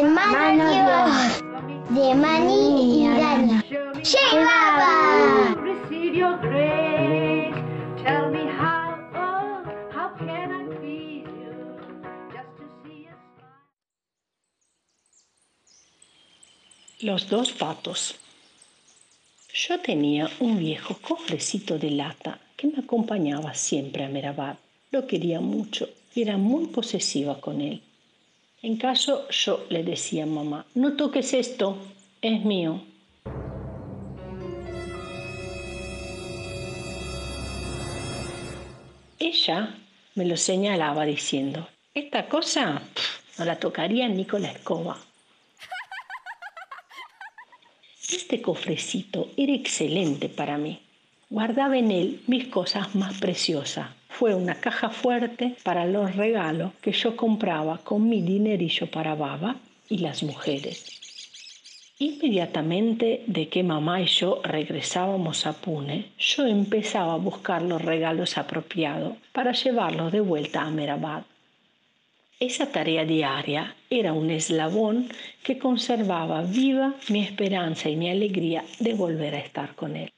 hermano Dios, de Mani y oh. Los dos patos. Yo tenía un viejo cofrecito de lata que me acompañaba siempre a Merabad. Lo quería mucho y era muy posesiva con él. En caso yo le decía a mamá, no toques esto, es mío. Ella me lo señalaba diciendo, esta cosa no la tocaría ni con la escoba. Este cofrecito era excelente para mí. Guardaba en él mis cosas más preciosas. Fue una caja fuerte para los regalos que yo compraba con mi dinerillo para baba y las mujeres. Inmediatamente de que mamá y yo regresábamos a Pune, yo empezaba a buscar los regalos apropiados para llevarlos de vuelta a Merabad. Esa tarea diaria era un eslabón que conservaba viva mi esperanza y mi alegría de volver a estar con él.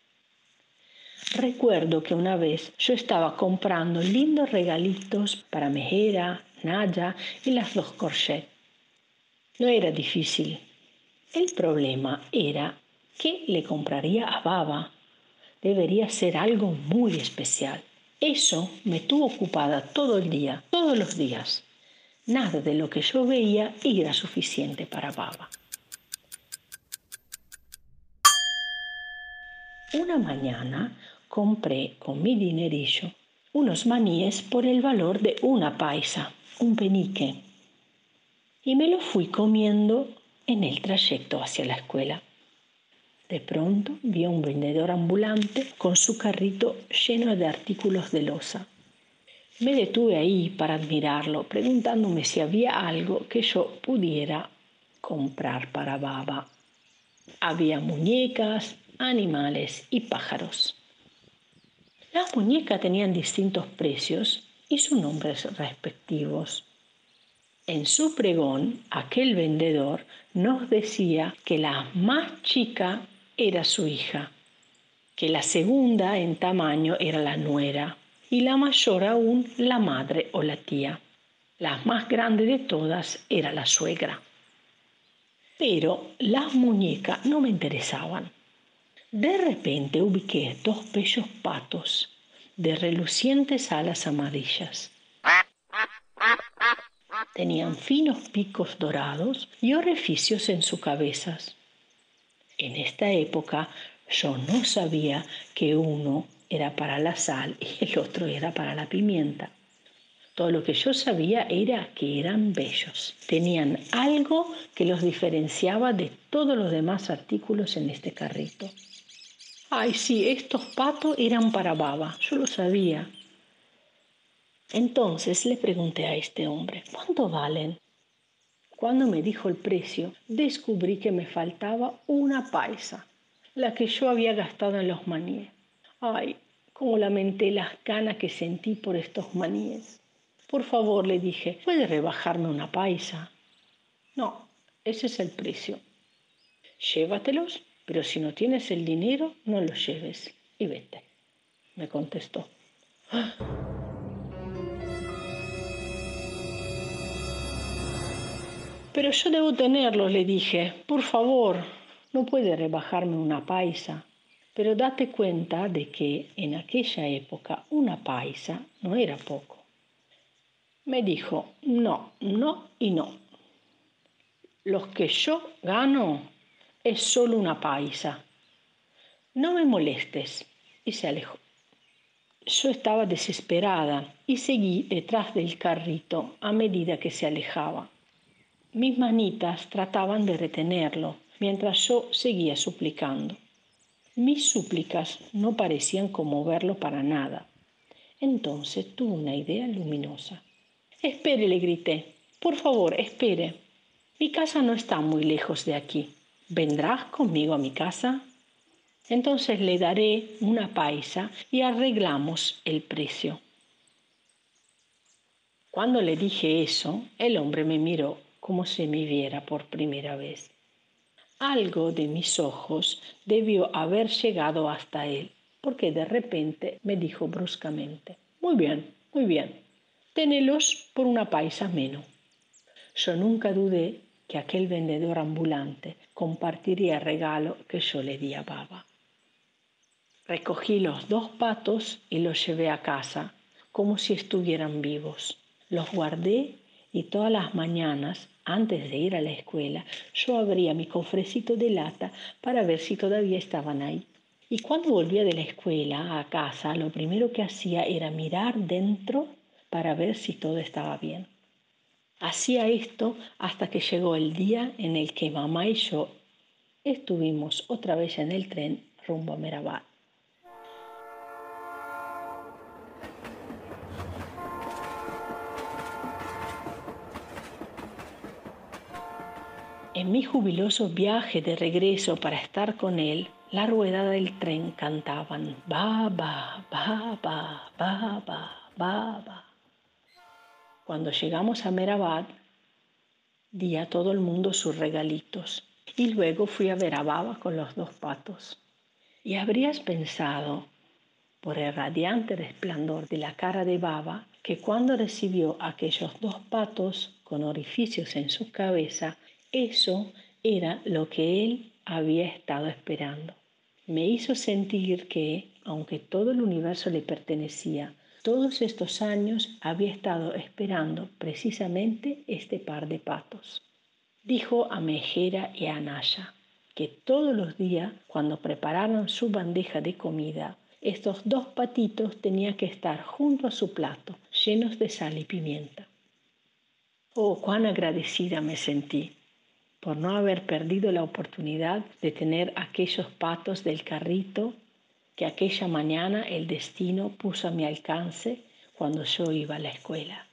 Recuerdo que una vez yo estaba comprando lindos regalitos para Mejera, Naya y las dos Corchet. No era difícil. El problema era qué le compraría a Baba. Debería ser algo muy especial. Eso me tuvo ocupada todo el día, todos los días. Nada de lo que yo veía era suficiente para Baba. Una mañana compré con mi dinerillo unos maníes por el valor de una paisa, un penique, y me lo fui comiendo en el trayecto hacia la escuela. De pronto vi a un vendedor ambulante con su carrito lleno de artículos de loza. Me detuve ahí para admirarlo, preguntándome si había algo que yo pudiera comprar para Baba. Había muñecas, animales y pájaros. Las muñecas tenían distintos precios y sus nombres respectivos. En su pregón, aquel vendedor nos decía que la más chica era su hija, que la segunda en tamaño era la nuera y la mayor aún la madre o la tía. La más grande de todas era la suegra. Pero las muñecas no me interesaban. De repente ubiqué dos bellos patos de relucientes alas amarillas. Tenían finos picos dorados y orificios en sus cabezas. En esta época yo no sabía que uno era para la sal y el otro era para la pimienta. Todo lo que yo sabía era que eran bellos. Tenían algo que los diferenciaba de todos los demás artículos en este carrito. Ay, sí, estos patos eran para baba, yo lo sabía. Entonces le pregunté a este hombre, ¿cuánto valen? Cuando me dijo el precio, descubrí que me faltaba una paisa, la que yo había gastado en los maníes. Ay, cómo lamenté las ganas que sentí por estos maníes. Por favor, le dije, ¿puede rebajarme una paisa? No, ese es el precio. Llévatelos, pero si no tienes el dinero, no los lleves y vete, me contestó. Pero yo debo tenerlos, le dije. Por favor, no puede rebajarme una paisa. Pero date cuenta de que en aquella época una paisa no era poco. Me dijo, no, no y no. Los que yo gano es solo una paisa. No me molestes. Y se alejó. Yo estaba desesperada y seguí detrás del carrito a medida que se alejaba. Mis manitas trataban de retenerlo mientras yo seguía suplicando. Mis súplicas no parecían conmoverlo para nada. Entonces tuve una idea luminosa. Espere, le grité. Por favor, espere. Mi casa no está muy lejos de aquí. ¿Vendrás conmigo a mi casa? Entonces le daré una paisa y arreglamos el precio. Cuando le dije eso, el hombre me miró como si me viera por primera vez. Algo de mis ojos debió haber llegado hasta él, porque de repente me dijo bruscamente, Muy bien, muy bien, tenelos por una paisa menos. Yo nunca dudé que aquel vendedor ambulante compartiría el regalo que yo le di a Baba. Recogí los dos patos y los llevé a casa como si estuvieran vivos. Los guardé y todas las mañanas, antes de ir a la escuela, yo abría mi cofrecito de lata para ver si todavía estaban ahí. Y cuando volvía de la escuela a casa, lo primero que hacía era mirar dentro para ver si todo estaba bien. Hacía esto hasta que llegó el día en el que mamá y yo estuvimos otra vez en el tren rumbo a Merabat. En mi jubiloso viaje de regreso para estar con él, la rueda del tren cantaban baba, baba, baba, baba. Cuando llegamos a Merabat, di a todo el mundo sus regalitos y luego fui a ver a Baba con los dos patos. Y habrías pensado, por el radiante resplandor de la cara de Baba, que cuando recibió aquellos dos patos con orificios en su cabeza, eso era lo que él había estado esperando. Me hizo sentir que, aunque todo el universo le pertenecía, todos estos años había estado esperando precisamente este par de patos. Dijo a Mejera y a Naya que todos los días, cuando prepararon su bandeja de comida, estos dos patitos tenían que estar junto a su plato, llenos de sal y pimienta. Oh, cuán agradecida me sentí por no haber perdido la oportunidad de tener aquellos patos del carrito que aquella mañana el destino puso a mi alcance cuando yo iba a la escuela.